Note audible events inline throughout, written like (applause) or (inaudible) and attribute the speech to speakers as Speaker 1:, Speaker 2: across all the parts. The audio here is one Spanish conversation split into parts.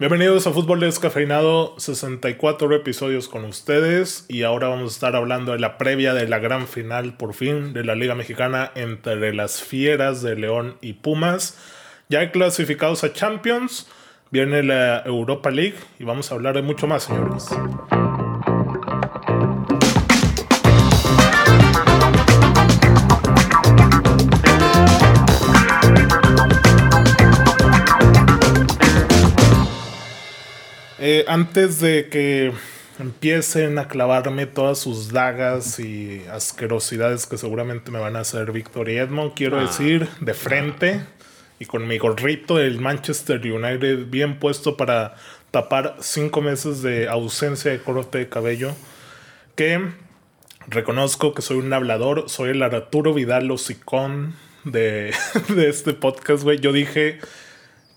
Speaker 1: Bienvenidos a Fútbol Descafeinado, 64 episodios con ustedes y ahora vamos a estar hablando de la previa de la gran final por fin de la Liga Mexicana entre las Fieras de León y Pumas. Ya clasificados a Champions, viene la Europa League y vamos a hablar de mucho más, señores. Eh, antes de que empiecen a clavarme todas sus dagas y asquerosidades que seguramente me van a hacer Víctor y Edmond, quiero
Speaker 2: Ah.
Speaker 1: decir de frente y con mi gorrito del Manchester United bien puesto para tapar cinco meses de ausencia de corte de cabello, que reconozco que soy un hablador, soy el Arturo Vidal hocicón de, (laughs) de este podcast, güey. Yo dije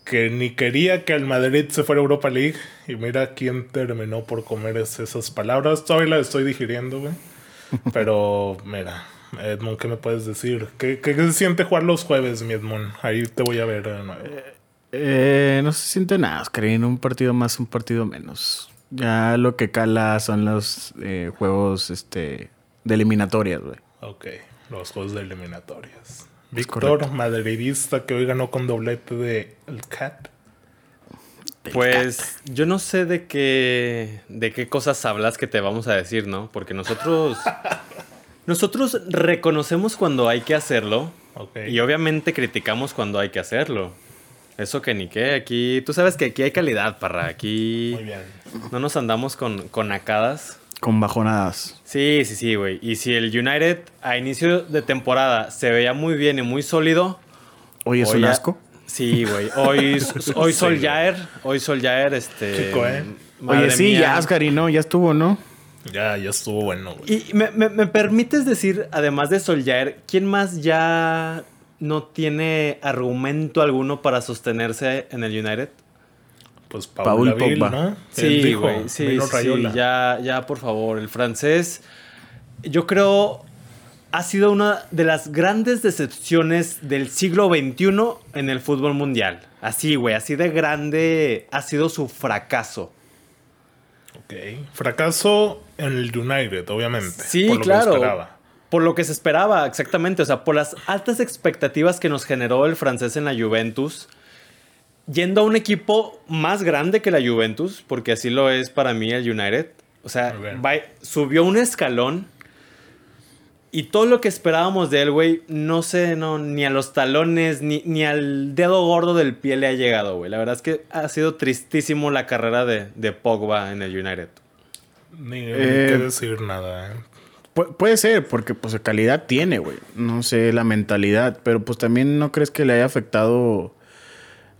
Speaker 1: que ni quería que al Madrid se fuera a Europa League. Y mira quién terminó por comer es- esas palabras. Todavía las estoy digiriendo, güey. (laughs) Pero, mira, Edmond, ¿qué me puedes decir? ¿Qué, qué se siente jugar los jueves, mi Edmond? Ahí te voy a ver de nuevo.
Speaker 2: Eh, no se siente nada, Oscarín. Un partido más, un partido menos. Ya lo que cala son los eh, juegos este, de eliminatorias, güey.
Speaker 1: Ok, los juegos de eliminatorias. Víctor, madridista, que hoy ganó con doblete de el Cat.
Speaker 3: Pues yo no sé de qué de qué cosas hablas que te vamos a decir, ¿no? Porque nosotros (laughs) nosotros reconocemos cuando hay que hacerlo y obviamente criticamos cuando hay que hacerlo. Eso que ni qué, aquí tú sabes que aquí hay calidad, parra, aquí
Speaker 1: Muy bien.
Speaker 3: no nos andamos con con nacadas.
Speaker 2: Con bajonadas.
Speaker 3: Sí, sí, sí, güey. Y si el United a inicio de temporada se veía muy bien y muy sólido,
Speaker 2: Hoy es
Speaker 3: Hoy
Speaker 2: un
Speaker 3: ya-
Speaker 2: asco.
Speaker 3: Sí, güey. Hoy, hoy
Speaker 1: Sí,
Speaker 3: Sol
Speaker 1: güey.
Speaker 3: Jair, hoy Sol Jair, este.
Speaker 1: Chico, ¿eh?
Speaker 2: Oye, sí,
Speaker 3: mía.
Speaker 2: ya, Oscarín, ¿no? Ya estuvo, ¿no?
Speaker 1: Ya, ya estuvo bueno, güey.
Speaker 3: Y me, me- me permites decir, además de Sol Jair, ¿quién más ya no tiene argumento alguno para sostenerse en el United?
Speaker 1: Pues
Speaker 2: Paul
Speaker 1: Paul Laville,
Speaker 2: Pogba.
Speaker 3: Sí,
Speaker 1: dijo,
Speaker 3: güey. Sí, sí, ya, ya, por favor. El francés, yo creo, ha sido una de las grandes decepciones del siglo XXI en el fútbol mundial. Así, güey, así de grande ha sido su fracaso.
Speaker 1: Ok. Fracaso en el United, obviamente.
Speaker 3: Sí,
Speaker 1: por lo que
Speaker 3: claro.
Speaker 1: esperaba.
Speaker 3: Por lo que se esperaba, exactamente. O sea, por las altas expectativas que nos generó el francés en la Juventus. Yendo a un equipo más grande que la Juventus, porque así lo es para mí el United. O sea, va- subió un escalón. Y todo lo que esperábamos de él, güey, no sé, no, ni a los talones, ni, ni al dedo gordo del pie le ha llegado, güey. La verdad es que ha sido tristísimo la carrera de, de Pogba en el United.
Speaker 1: Ni,
Speaker 2: Eh,
Speaker 1: qué decir nada, ¿eh?
Speaker 2: Pu- puede ser, porque pues calidad tiene, güey. No sé la mentalidad, pero pues también no crees que le haya afectado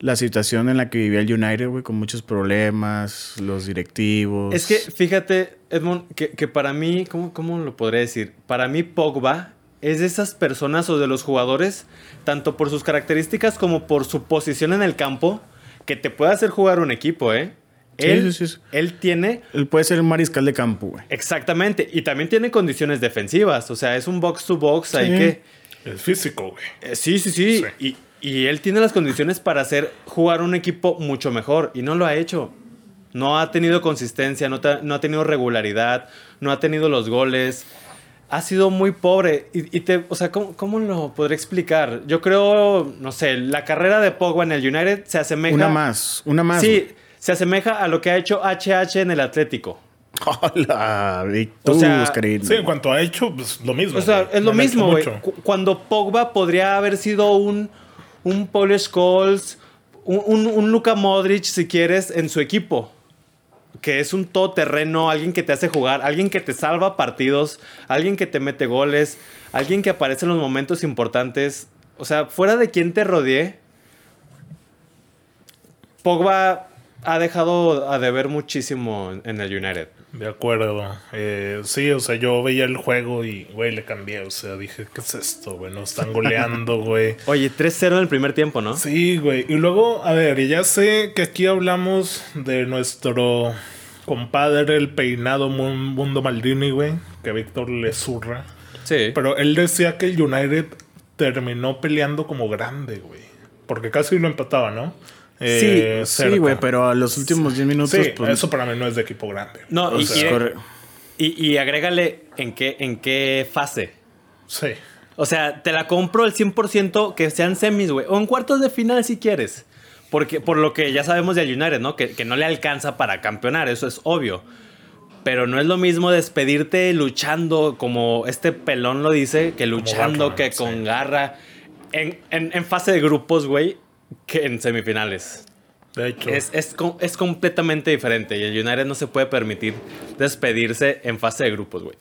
Speaker 2: la situación en la que vivía el United, güey, con muchos problemas, los directivos.
Speaker 3: Es que fíjate, Edmond, que, que para mí, ¿cómo, ¿cómo lo podría decir? Para mí Pogba es de esas personas o de los jugadores, tanto por sus características como por su posición en el campo, que te puede hacer jugar un equipo, ¿eh?
Speaker 2: Sí,
Speaker 3: Él,
Speaker 2: sí, sí.
Speaker 3: él tiene,
Speaker 2: Él puede ser el mariscal de campo, güey.
Speaker 3: exactamente, y también tiene condiciones defensivas, o sea, es un box to box, hay
Speaker 2: Sí.
Speaker 3: que...
Speaker 1: El físico, güey.
Speaker 3: Eh, sí, sí, sí, Y, y él tiene las condiciones para hacer jugar un equipo mucho mejor, y no lo ha hecho. No ha tenido consistencia, no, te- no ha tenido regularidad, no ha tenido los goles. Ha sido muy pobre. Y, y te, o sea, ¿cómo, cómo lo podré explicar? Yo creo, no sé, la carrera de Pogba en el United se asemeja.
Speaker 2: Una más, una más.
Speaker 3: Sí, se asemeja a lo que ha hecho HH en el Atlético.
Speaker 2: Hola, Vic,
Speaker 3: O sea.
Speaker 1: Sí, en cuanto ha hecho, pues lo mismo.
Speaker 3: O sea,
Speaker 1: güey.
Speaker 3: es lo
Speaker 1: No
Speaker 3: mismo, güey. Cuando Pogba podría haber sido un, un Paul Scholes, un, un, un Luka Modric, si quieres, en su equipo. Que es un todoterreno, alguien que te hace jugar, alguien que te salva partidos, alguien que te mete goles, alguien que aparece en los momentos importantes. O sea, fuera de quien te rodee, Pogba ha dejado a deber muchísimo en- en el United.
Speaker 1: De acuerdo. Eh, sí, o sea, yo veía el juego y, güey, le cambié. O sea, dije, ¿qué es esto, güey? Nos están goleando, (laughs) güey.
Speaker 3: Oye, 3-0 en el primer tiempo, ¿no?
Speaker 1: Sí, güey. Y luego, a ver, ya sé que aquí hablamos de nuestro compadre, el peinado Mun- Mundo Maldini, güey, que Víctor le zurra.
Speaker 3: Sí.
Speaker 1: Pero él decía que el United terminó peleando como grande, güey. Porque casi lo empataba, ¿no? Eh,
Speaker 2: Sí,
Speaker 1: cerca.
Speaker 2: güey, pero a los últimos 10 minutos,
Speaker 1: Sí,
Speaker 2: pues.
Speaker 1: eso para mí no es de equipo grande.
Speaker 3: No, y,
Speaker 1: sea,
Speaker 3: y-
Speaker 2: corre-
Speaker 3: y- y agrégale en qué, en qué fase.
Speaker 1: Sí.
Speaker 3: O sea, te la compro el 100% que sean semis, güey. O en cuartos de final si quieres. Porque, por lo que ya sabemos del United, ¿no? Que, que no le alcanza para campeonar, eso es obvio. Pero no es lo mismo despedirte luchando, como este pelón lo dice, que luchando,
Speaker 1: Batman,
Speaker 3: que
Speaker 1: sí.
Speaker 3: con garra. En, en- en fase de grupos, güey, que en semifinales.
Speaker 1: De hecho.
Speaker 3: Es, es, es completamente diferente. Y el United no se puede permitir despedirse en fase de grupos, güey.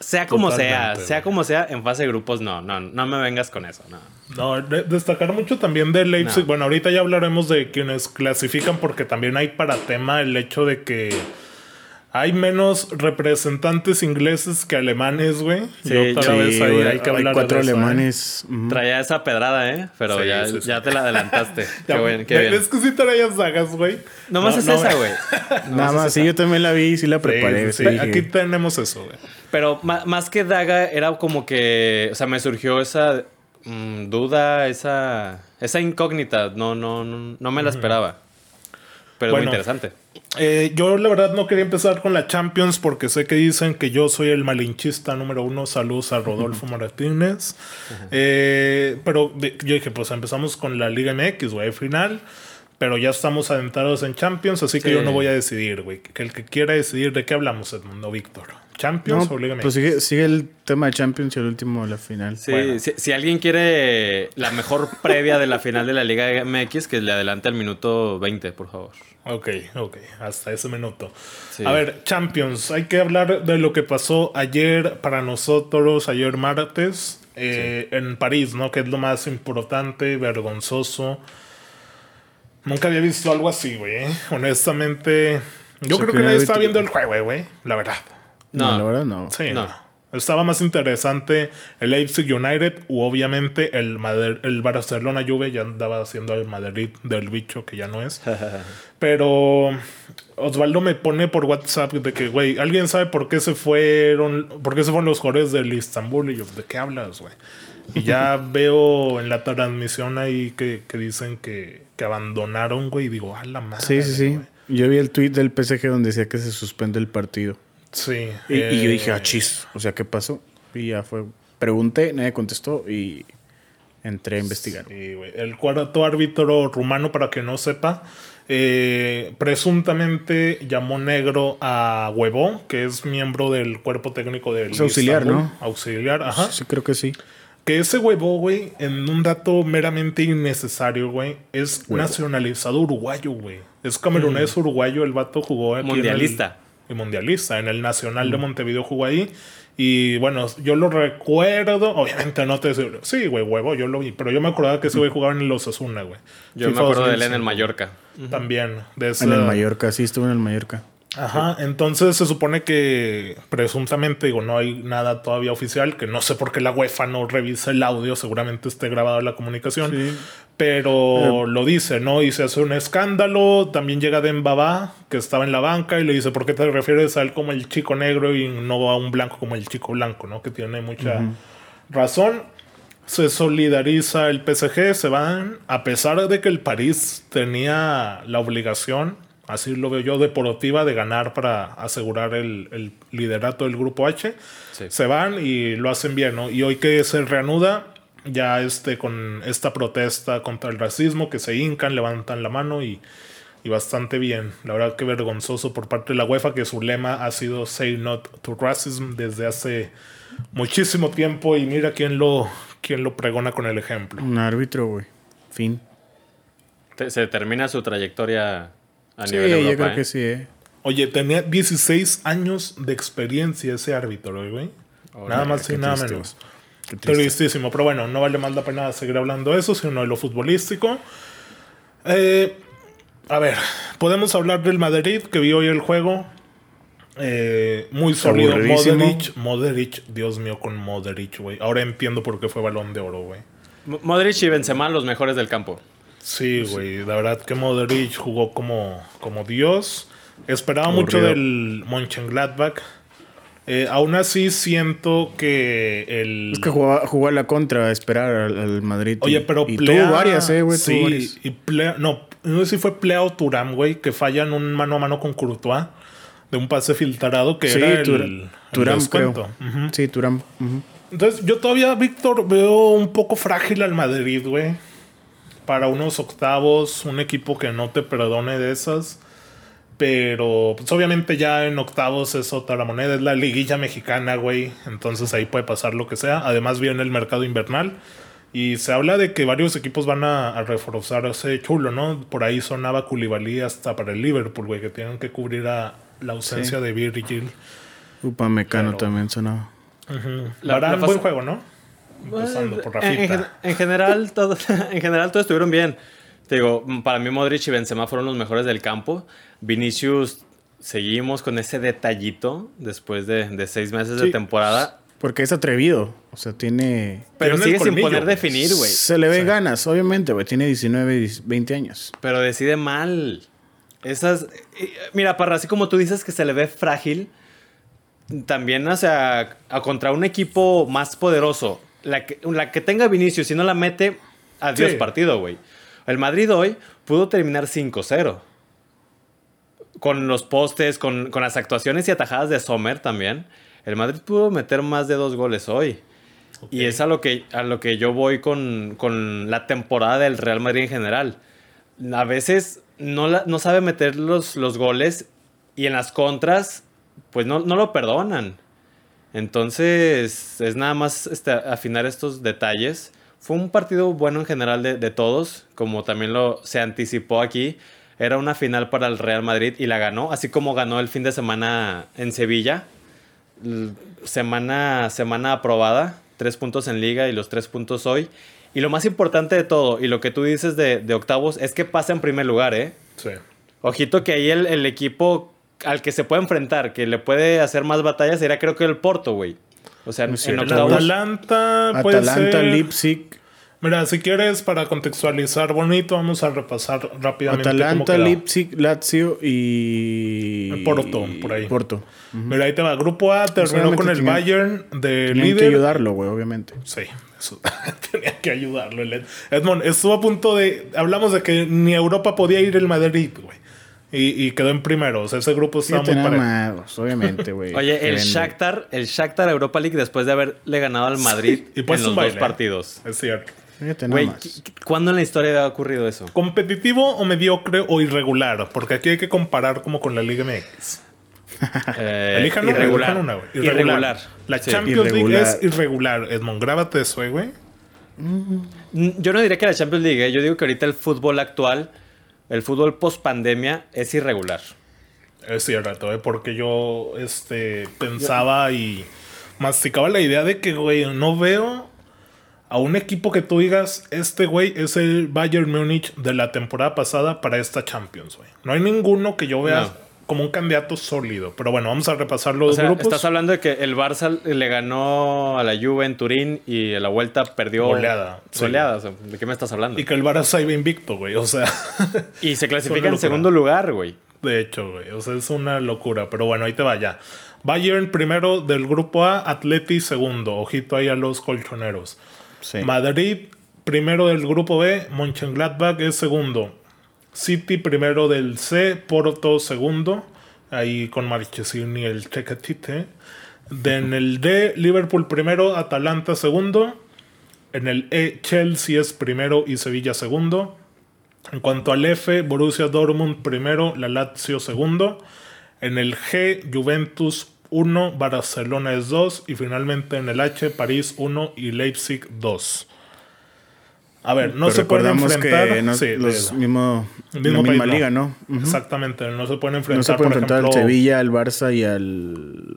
Speaker 3: Sea como sea,
Speaker 1: Totalmente,
Speaker 3: sea como sea, en fase de grupos, no, no, no me vengas con eso, no.
Speaker 1: No, de- destacar mucho también de Leipzig.
Speaker 3: No.
Speaker 1: Bueno, ahorita ya hablaremos de quienes clasifican porque también hay para tema el hecho de que hay menos representantes ingleses que alemanes, güey.
Speaker 3: Sí,
Speaker 1: y otra
Speaker 3: sí,
Speaker 1: vez ahí
Speaker 2: güey,
Speaker 1: hay que hablar
Speaker 2: cuatro
Speaker 1: de eso, ¿eh?
Speaker 2: alemanes.
Speaker 3: Traía esa pedrada, ¿eh? Pero
Speaker 1: Sí,
Speaker 3: ya,
Speaker 1: sí, sí.
Speaker 3: ya te la adelantaste. (laughs) Qué bien, qué
Speaker 1: ¿ves
Speaker 3: bien.
Speaker 1: que sí traías sagas, güey?
Speaker 3: Nomás
Speaker 1: No,
Speaker 3: es
Speaker 1: no,
Speaker 3: esa, güey. (laughs)
Speaker 2: Nada más,
Speaker 3: es
Speaker 2: sí, yo también la vi, sí la preparé.
Speaker 1: sí,
Speaker 2: sí,
Speaker 1: sí. Aquí tenemos eso, güey.
Speaker 3: Pero más que daga, era como que. O sea, me surgió esa mm, duda, esa. Esa incógnita. No, no, no, no me la esperaba. Pero es
Speaker 1: Bueno.
Speaker 3: muy interesante.
Speaker 1: Eh, yo la verdad no quería empezar con la Champions porque sé que dicen que yo soy el malinchista número uno. Saludos a Rodolfo (laughs) Martínez. Eh, pero de- yo dije, pues empezamos con la Liga MX, güey, final. Pero ya estamos adentrados en Champions, así que
Speaker 3: Sí.
Speaker 1: yo no voy a decidir, güey. Que el que quiera decidir de qué hablamos, Edmundo Víctor. ¿Champions
Speaker 2: No,
Speaker 1: o Liga MX?
Speaker 2: pues sigue, sigue el tema de Champions y el último, la final.
Speaker 3: Sí,
Speaker 1: Bueno.
Speaker 3: si, si alguien quiere la mejor (laughs) previa de la final de la Liga MX, que le adelante al minuto 20, por favor.
Speaker 1: Ok, ok, hasta ese minuto.
Speaker 3: Sí.
Speaker 1: A ver, Champions, hay que hablar de lo que pasó ayer para nosotros, ayer martes, eh, en París, ¿no? Que es lo más importante, vergonzoso. Nunca había visto algo así, güey. Honestamente, yo creo
Speaker 2: que
Speaker 1: nadie estaba viendo el juego, güey, la verdad.
Speaker 2: No,
Speaker 3: No.
Speaker 2: la verdad no.
Speaker 1: Sí,
Speaker 3: No.
Speaker 1: no. Estaba más interesante el Leipzig United u obviamente el, el Barcelona Juve ya andaba haciendo el Madrid del bicho que ya no es. (laughs) Pero Osvaldo me pone por WhatsApp de que, güey, ¿alguien sabe por qué se fueron, por qué se fueron los jugadores del Istanbul? Y yo, ¿de qué hablas, güey? Y ya (laughs) veo en la transmisión ahí que, que dicen que, que abandonaron, güey, y digo, a la madre.
Speaker 2: Sí, sí, sí.
Speaker 1: güey".
Speaker 2: Yo vi el tweet del PSG donde decía que se suspende el partido.
Speaker 1: Sí.
Speaker 2: Y, y yo dije,
Speaker 1: eh,
Speaker 2: ah, chis. O sea, ¿qué pasó? Y ya fue. Pregunté, nadie contestó y entré a investigar.
Speaker 1: Sí, güey. El cuarto árbitro rumano, para que no sepa, eh, presuntamente llamó negro a Huevo, que es miembro del cuerpo técnico del
Speaker 2: Es auxiliar,
Speaker 1: Istanbul.
Speaker 2: ¿no?
Speaker 1: Auxiliar, ajá.
Speaker 2: Sí, creo que sí.
Speaker 1: Que ese huevo, güey, en un dato meramente innecesario, güey, es
Speaker 2: Huevo.
Speaker 1: nacionalizado uruguayo, güey. Es camerunés uruguayo, el vato jugó aquí en el-
Speaker 3: Mundialista.
Speaker 1: y mundialista. En el Nacional de Montevideo jugó ahí. Y bueno, yo lo recuerdo. Obviamente no te sí, güey, huevo, yo lo vi. Pero yo me acordaba que ese güey jugaba en los Asuna, güey.
Speaker 3: Yo
Speaker 1: FIFA
Speaker 3: me acuerdo de él en el
Speaker 1: 2005.
Speaker 3: Mallorca.
Speaker 1: También. De esa-
Speaker 2: En el Mallorca, sí, estuvo en el Mallorca.
Speaker 1: Ajá, entonces se supone que presuntamente, digo, no hay nada todavía oficial, que no sé por qué la UEFA no revisa el audio, seguramente esté grabada la comunicación,
Speaker 2: Sí.
Speaker 1: pero lo dice, ¿no? Y se hace un escándalo, también llega Dembaba, que estaba en la banca, y le dice, ¿por qué te refieres a él como el chico negro y no a un blanco como el chico blanco, ¿no? Que tiene mucha razón. Se solidariza el PSG, se van, a pesar de que el París tenía la obligación, así lo veo yo, deportiva de ganar para asegurar el, el liderato del grupo H.
Speaker 3: Sí.
Speaker 1: Se van y lo hacen bien, ¿no? Y hoy que se reanuda, ya este, con esta protesta contra el racismo, que se hincan, levantan la mano y, y bastante bien. La verdad que vergonzoso por parte de la UEFA, que su lema ha sido Say Not to Racism desde hace muchísimo tiempo y mira quién lo, quién lo pregona con el ejemplo.
Speaker 2: Un árbitro, güey. Fin.
Speaker 3: Se termina su trayectoria a
Speaker 2: Sí,
Speaker 3: nivel
Speaker 2: yo creo
Speaker 3: ¿eh?
Speaker 2: que sí, eh.
Speaker 1: Oye, tenía 16 años de experiencia ese árbitro, güey. nada más y nada
Speaker 2: triste,
Speaker 1: menos. Tristísimo, pero bueno, no vale más la pena seguir hablando de eso, sino de lo futbolístico. Eh, a ver, podemos hablar del Madrid, que vio hoy el juego. Eh, muy sólido. Modric, Modric, Dios mío, con Modric, güey. Ahora entiendo por qué fue balón de oro, güey.
Speaker 3: Mo- Modric y Benzema los mejores del campo.
Speaker 1: Sí, güey. La verdad que Modric jugó como, como Dios. Esperaba mucho del Mönchengladbach. Eh, aún así siento que el...
Speaker 2: Es que jugó, jugó a la contra, a esperar al, al Madrid.
Speaker 1: Oye,
Speaker 2: y-
Speaker 1: pero
Speaker 2: y
Speaker 1: Plea-
Speaker 2: tuvo varias, eh, güey.
Speaker 1: Sí,
Speaker 2: varias.
Speaker 1: y Plea- no, no sé si ffue Plea o Turam, güey, que fallan un mano a mano con Courtois de un pase filtrado que
Speaker 2: Sí,
Speaker 1: era el,
Speaker 2: Tur-
Speaker 1: el
Speaker 2: Turam,
Speaker 1: descuento.
Speaker 2: creo. Sí, Turam.
Speaker 1: Entonces, yo todavía, Víctor, veo un poco frágil al Madrid, güey. Para unos octavos, un equipo que no te perdone de esas. Pero, pues obviamente ya en octavos es otra la moneda, es la liguilla mexicana, güey. Entonces ahí puede pasar lo que sea. Además viene el mercado invernal. Y se habla de que varios equipos van a, a reforzarse chulo, ¿no? Por ahí sonaba Koulibaly hasta para el Liverpool, güey, que tienen que cubrir a la ausencia de Virgil.
Speaker 2: Upamecano
Speaker 1: Pero-
Speaker 2: también sonaba.
Speaker 3: La-
Speaker 1: Varane,
Speaker 3: la fase-
Speaker 1: buen juego, ¿no? Empezando por
Speaker 3: En, en
Speaker 1: Rafita.
Speaker 3: en general, todo, (laughs) en general, todos estuvieron bien. Te digo, mm, para mí Modric y Benzema fueron los mejores del campo. Vinicius, seguimos con ese detallito después de, de seis meses de temporada.
Speaker 2: Porque es atrevido. O sea, tiene.
Speaker 3: Pero
Speaker 1: Tiene
Speaker 3: sigue sin poder definir, güey.
Speaker 2: Se le ve ganas, obviamente, güey. Tiene 19, 20 años.
Speaker 3: Pero decide mal. Esas. Mira, Parra, así como tú dices que se le ve frágil, también, o sea, a contra un equipo más poderoso, la que, la que tenga Vinicius, si no la mete, adiós
Speaker 1: Sí.
Speaker 3: partido, güey. El Madrid hoy pudo terminar 5-0. Con los postes, con, con las actuaciones y atajadas de Sommer también. El Madrid pudo meter más de dos goles hoy. Y es a lo que, a lo que yo voy con, con la temporada del Real Madrid en general. A veces no, la- no sabe meter los, los goles y en las contras, pues no, no lo perdonan. Entonces, es nada más este, afinar estos detalles. Fue un partido bueno en general de, de todos, como también lo se anticipó aquí. Era una final para el Real Madrid y la ganó, así como ganó el fin de semana en Sevilla. Semana, semana aprobada, tres puntos en liga y los tres puntos hoy. Y lo más importante de todo, y lo que tú dices de, de octavos, es que pasa en primer lugar, ¿eh?
Speaker 1: Sí.
Speaker 3: Ojito que ahí el, el equipo al que se puede enfrentar, que le puede hacer más batallas, sería creo que el Porto, güey. O sea,
Speaker 2: Muy
Speaker 3: en
Speaker 2: cierto.
Speaker 3: Octavos.
Speaker 1: Atalanta puede
Speaker 2: Atalanta,
Speaker 1: ser-
Speaker 2: Leipzig.
Speaker 1: Mira, si quieres, para contextualizar bonito, vamos a repasar rápidamente. cómo
Speaker 2: Atalanta,
Speaker 1: quedó.
Speaker 2: Leipzig, Lazio y.
Speaker 1: Porto, por ahí.
Speaker 2: Porto.
Speaker 1: Mira, ahí te va. Grupo A terminó
Speaker 2: Solamente
Speaker 1: con el
Speaker 2: tenían-
Speaker 1: Bayern de
Speaker 2: Tenían que
Speaker 1: líder.
Speaker 2: ayudarlo, güey, obviamente.
Speaker 1: Sí, eso- (laughs) tenía que ayudarlo. Edmond estuvo a punto de. Hablamos de que ni a Europa podía ir el Madrid, güey. Y, y quedó en primero. O sea, ese grupo estaba muy parejo.
Speaker 2: obviamente, güey. (laughs)
Speaker 3: Oye, el. Shakhtar, el Shakhtar Europa League después de haberle ganado al Madrid
Speaker 1: Y
Speaker 3: en
Speaker 1: puesto
Speaker 3: los dos
Speaker 1: ¿eh?
Speaker 3: partidos.
Speaker 1: Es cierto.
Speaker 3: Güey,
Speaker 2: más.
Speaker 3: ¿qu- ¿cuándo en la historia había ocurrido eso?
Speaker 1: ¿Competitivo o mediocre o irregular? Porque aquí hay que comparar como con la Liga MX.
Speaker 3: Eh,
Speaker 1: Elijan una,
Speaker 3: irregular.
Speaker 1: elijan una, güey.
Speaker 3: Irregular.
Speaker 1: La
Speaker 3: Sí.
Speaker 1: Champions League es irregular. Edmond, grábate eso, eh, güey.
Speaker 3: Mm, Yo no diría que la Champions League, yo digo que ahorita el fútbol actual, el fútbol post pandemia, es irregular.
Speaker 1: Es cierto, eh, porque yo este, pensaba y masticaba la idea de que, güey, no veo a un equipo que tú digas, este güey es el Bayern Múnich de la temporada pasada para esta Champions, güey. No hay ninguno que yo vea
Speaker 3: No.
Speaker 1: Como un candidato sólido. Pero bueno, vamos a repasar
Speaker 3: O
Speaker 1: los
Speaker 3: sea,
Speaker 1: grupos.
Speaker 3: estás hablando de que el Barça le ganó a la Juve en Turín y en la vuelta perdió.
Speaker 1: Goleada, sí.
Speaker 3: Goleada, o sea, ¿de qué me estás hablando?
Speaker 1: Y que el Barça iba invicto, güey. O sea,
Speaker 3: Y se (laughs) clasifica en segundo lugar, güey.
Speaker 1: de hecho, güey. O sea, es una locura. Pero bueno, ahí te va ya. Bayern primero del grupo A, Atleti segundo. Ojito ahí a los colchoneros.
Speaker 2: Sí.
Speaker 1: Madrid primero del grupo B, Mönchengladbach es segundo. City primero del C, Porto segundo. Ahí con Marchesín y el Tecatite. De- en el D, Liverpool primero, Atalanta segundo. En el E, Chelsea es primero y Sevilla segundo. En cuanto al F, Borussia Dortmund primero, la Lazio segundo. En el G, Juventus 1, Barcelona es 2. Y finalmente en el H, París 1 y Leipzig 2. A ver, no
Speaker 2: Pero
Speaker 1: se pueden enfrentar.
Speaker 2: que no,
Speaker 1: sí,
Speaker 2: los
Speaker 1: de-
Speaker 2: mismo,
Speaker 1: el
Speaker 2: la
Speaker 1: mismo
Speaker 2: misma
Speaker 1: país, no.
Speaker 2: liga, ¿no?
Speaker 1: Exactamente, no se pueden enfrentar,
Speaker 2: No se puede
Speaker 1: por
Speaker 2: enfrentar
Speaker 1: ejemplo,
Speaker 2: al Sevilla, al Barça y al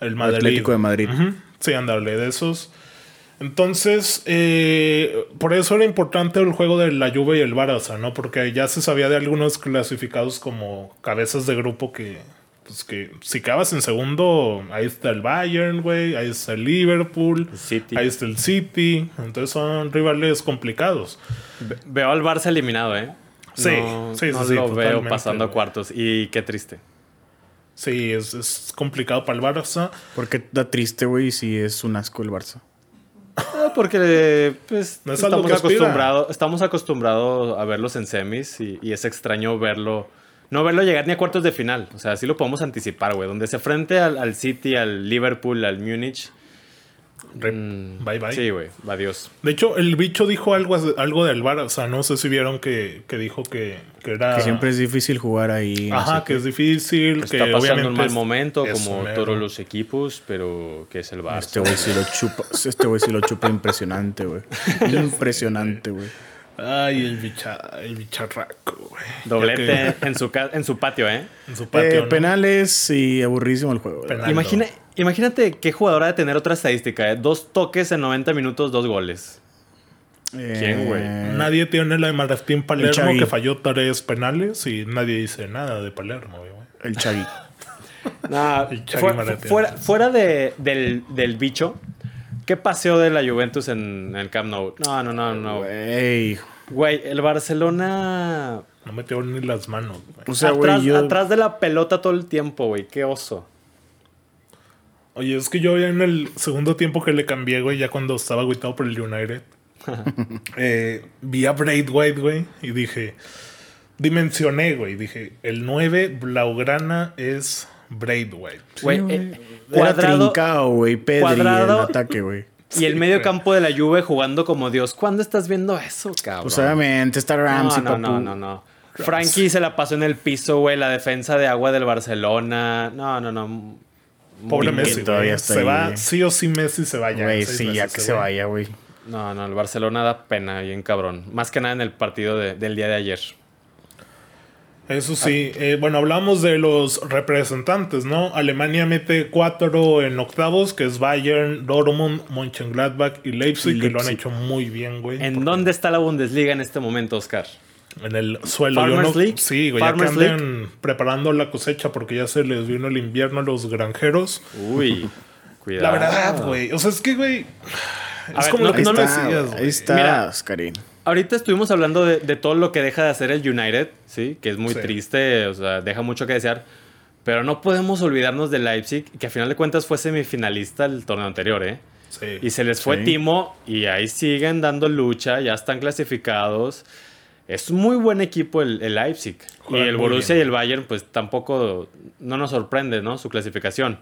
Speaker 1: el Madrid.
Speaker 2: Atlético de Madrid.
Speaker 1: Sí, andarle de esos. Entonces, eh, por eso era importante el juego de la Juve y el Barça, ¿no? Porque ya se sabía de algunos clasificados como cabezas de grupo que, pues que si acabas en segundo, ahí está el Bayern, güey, ahí está el Liverpool,
Speaker 3: City.
Speaker 1: ahí está el City, entonces son rivales complicados.
Speaker 3: Ve- Veo al Barça eliminado, ¿eh?
Speaker 1: Sí,
Speaker 3: no,
Speaker 1: sí, sí,
Speaker 3: no
Speaker 1: sí,
Speaker 3: lo veo pasando a cuartos. Y qué triste.
Speaker 1: Sí, es, es complicado para el Barça.
Speaker 2: Porque da triste, güey, si es un asco el Barça.
Speaker 3: No, porque pues,
Speaker 1: No es algo
Speaker 3: estamos, acostumbrados, estamos acostumbrados a verlos en semis y, y es extraño verlo. No verlo llegar ni a cuartos de final. O sea, sí lo podemos anticipar, güey. Donde se frente al, al City, al Liverpool, al Múnich. Mm,
Speaker 1: Bye bye.
Speaker 3: Sí, güey. Adiós.
Speaker 1: De hecho, el bicho dijo algo, algo del bar. O sea, no sé si vieron que, que dijo que, que era.
Speaker 2: Que siempre es difícil jugar ahí.
Speaker 1: Ajá,
Speaker 2: sé
Speaker 1: que es difícil. que
Speaker 3: Está pasando
Speaker 1: obviamente
Speaker 3: un mal
Speaker 1: es-
Speaker 3: momento,
Speaker 1: es
Speaker 3: como
Speaker 1: mero.
Speaker 3: todos los equipos, pero que es el. Barça.
Speaker 2: Este güey sí lo chupa. Este güey sí lo chupa impresionante, güey. (laughs) Impresionante, güey.
Speaker 1: Ay, el, bicha, el bicharraco, güey.
Speaker 3: Doblete en su, en su patio, ¿eh?
Speaker 1: En su patio.
Speaker 2: Eh,
Speaker 1: ¿no?
Speaker 2: penales y aburrísimo el juego.
Speaker 3: Imagina, imagínate qué jugador ha de tener otra estadística, ¿eh? Dos toques en 90 minutos, dos goles. ¿Quién, güey?
Speaker 2: Eh,
Speaker 1: Nadie tiene la de Martín Palermo
Speaker 2: Chagui.
Speaker 1: que falló tres penales y nadie dice nada de Palermo, güey.
Speaker 2: El Chagui.
Speaker 3: Nah, (laughs)
Speaker 1: El Chagui
Speaker 3: fuera, fuera de, del, del bicho, ¿qué paseo de la Juventus en el Camp Nou? No, no, no, no.
Speaker 2: Güey.
Speaker 3: Güey, el Barcelona...
Speaker 1: No metió ni las manos, güey.
Speaker 2: O sea,
Speaker 3: atrás,
Speaker 2: güey, yo.
Speaker 3: atrás de la pelota todo el tiempo, güey. Qué oso.
Speaker 1: Oye, es que yo ya en el segundo tiempo que le cambié, güey, ya cuando estaba agüitado por el United, (laughs) eh, vi a Braithwaite, güey, y dije, dimensioné, güey, dije, el 9 Blaugrana es Braithwaite.
Speaker 3: Güey,
Speaker 2: Sí,
Speaker 3: eh,
Speaker 2: Era
Speaker 3: cuadrado
Speaker 2: trincao, güey. Pedri
Speaker 3: cuadrado-
Speaker 2: el ataque, güey.
Speaker 3: y el medio campo de la Juve jugando como Dios. ¿Cuándo estás viendo eso, cabrón?
Speaker 2: Pues obviamente está Ramsey,
Speaker 3: no, no,
Speaker 2: papu.
Speaker 3: no, no, no. Frankie se la pasó en el piso, güey. La defensa de agua del Barcelona. No, no, no.
Speaker 1: Pobre Messi,
Speaker 2: bien, todavía está
Speaker 1: Se
Speaker 2: ahí,
Speaker 1: va,
Speaker 2: güey.
Speaker 1: sí o sí Messi se vaya.
Speaker 2: Güey,
Speaker 1: en
Speaker 2: sí, ya que se vaya, güey.
Speaker 3: No, no, el Barcelona da pena bien cabrón. Más que nada en el partido de- del día de ayer.
Speaker 1: Eso sí, eh, bueno, hablamos de los representantes, ¿no? Alemania mete cuatro en octavos, que es Bayern, Dortmund, Mönchengladbach y Leipzig, que lo han hecho muy bien, güey.
Speaker 3: ¿En dónde está la Bundesliga en este momento, Oscar?
Speaker 1: En el suelo.
Speaker 3: Farmers
Speaker 1: Yo no-
Speaker 3: League.
Speaker 1: Sí, güey, ya que preparando la cosecha porque ya se les vino el invierno a los granjeros.
Speaker 3: Uy, (laughs) cuidado.
Speaker 1: La verdad, güey. O sea, es que, güey. Es
Speaker 3: ver,
Speaker 1: como
Speaker 3: no-
Speaker 1: lo que
Speaker 3: no
Speaker 1: no
Speaker 3: lo-
Speaker 1: decías,
Speaker 2: Ahí está,
Speaker 3: Mira.
Speaker 2: Oscarín.
Speaker 3: Ahorita estuvimos hablando de, de todo lo que deja de hacer el United, ¿sí? Que es muy
Speaker 1: Sí.
Speaker 3: triste, o sea, deja mucho que desear. Pero no podemos olvidarnos de Leipzig, que a final de cuentas fue semifinalista el torneo anterior, ¿eh?
Speaker 1: Sí.
Speaker 3: Y se les fue
Speaker 2: Sí.
Speaker 3: Timo y ahí siguen dando lucha, ya están clasificados. Es un muy buen equipo el, el Leipzig.
Speaker 1: Juegan
Speaker 3: y el Borussia
Speaker 1: bien.
Speaker 3: y el Bayern, pues tampoco no nos sorprende, ¿no? Su clasificación.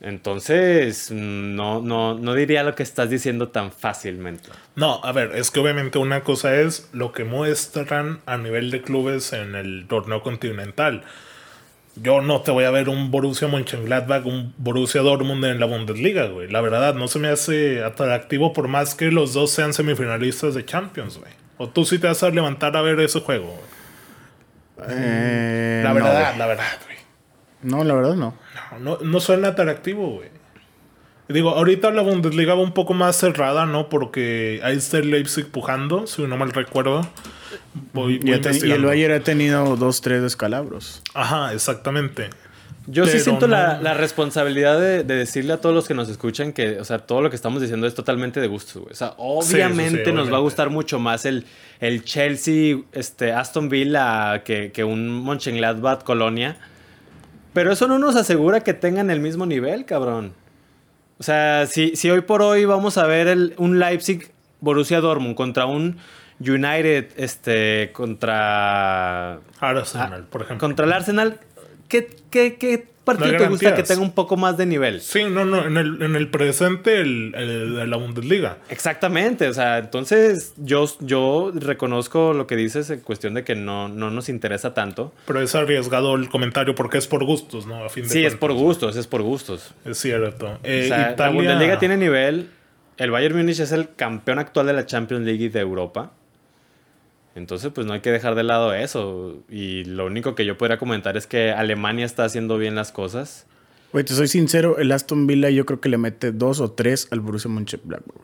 Speaker 3: Entonces, no, no, no diría lo que estás diciendo tan fácilmente.
Speaker 1: No, a ver, es que obviamente una cosa es lo que muestran a nivel de clubes en el torneo continental. Yo no te voy a ver un Borussia Mönchengladbach, un Borussia Dortmund en la Bundesliga, güey. La verdad, no se me hace atractivo por más que los dos sean semifinalistas de Champions, güey. O tú sí te vas a levantar a ver ese juego, güey.
Speaker 2: Eh,
Speaker 1: La
Speaker 2: no,
Speaker 1: verdad,
Speaker 2: güey.
Speaker 1: la verdad, güey.
Speaker 2: No, la verdad no.
Speaker 1: No, no, no suena atractivo, güey. Digo, ahorita la Bundesliga va un poco más cerrada, ¿no? Porque ahí está el Leipzig pujando, si no mal recuerdo. Voy,
Speaker 2: Y,
Speaker 1: voy
Speaker 2: te- y el. Bayern ha tenido dos, tres descalabros.
Speaker 1: Ajá, exactamente.
Speaker 3: Yo sí siento la,
Speaker 1: no-
Speaker 3: la responsabilidad de, de decirle a todos los que nos escuchan que, o sea, todo lo que estamos diciendo es totalmente de gustos, güey. O sea, obviamente nos va a gustar mucho más el, el Chelsea, este, Aston Villa que, que un Mönchengladbach Colonia. Pero eso no nos asegura que tengan el mismo nivel, cabrón. O sea, si, si hoy por hoy vamos a ver el- un Leipzig Borussia Dortmund contra un United, este, contra
Speaker 1: Arsenal, por ejemplo.
Speaker 3: contra el Arsenal, ¿qué, qué, qué partido
Speaker 1: No
Speaker 3: te gusta que tenga un poco más de nivel?
Speaker 1: Sí, no, no, en el, en el presente el, el de la Bundesliga.
Speaker 3: Exactamente, o sea, entonces yo, yo reconozco lo que dices en cuestión de que no, no nos interesa tanto.
Speaker 1: Pero es arriesgado el comentario porque es por gustos, ¿no? A fin de
Speaker 3: Sí, es por gustos, es por gustos.
Speaker 1: Es cierto.
Speaker 3: O
Speaker 1: Eh,
Speaker 3: la. Bundesliga tiene nivel, el Bayern Múnich es el campeón actual de la Champions League y de Europa. Entonces, pues no hay que dejar de lado eso. Y lo único que yo podría comentar es que Alemania está haciendo bien las cosas.
Speaker 2: Güey, te soy sincero, el Aston Villa yo creo que le mete dos o tres al Borussia Mönchengladbach.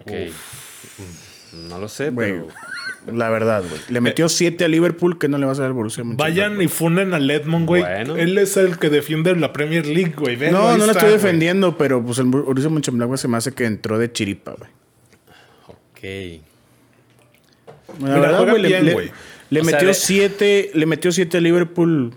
Speaker 3: Ok. No lo sé,
Speaker 2: Güey,
Speaker 3: pero...
Speaker 2: la verdad, güey. Le metió siete a Liverpool que no le vas a dar al Borussia Mönchengladbach.
Speaker 1: Vayan y funden a Ledmond, güey.
Speaker 3: Bueno.
Speaker 1: Él es el que defiende la Premier League, güey.
Speaker 2: No, no la estoy
Speaker 1: güey.
Speaker 2: defendiendo, pero pues el Borussia Mönchengladbach se me hace que entró de chiripa, güey.
Speaker 3: Ok.
Speaker 2: La
Speaker 1: Mira,
Speaker 2: verdad,
Speaker 1: juega
Speaker 2: güey, le,
Speaker 1: bien,
Speaker 2: le-
Speaker 1: güey.
Speaker 2: le
Speaker 3: O sea,
Speaker 2: metió
Speaker 3: de-
Speaker 2: siete, le metió siete a Liverpool.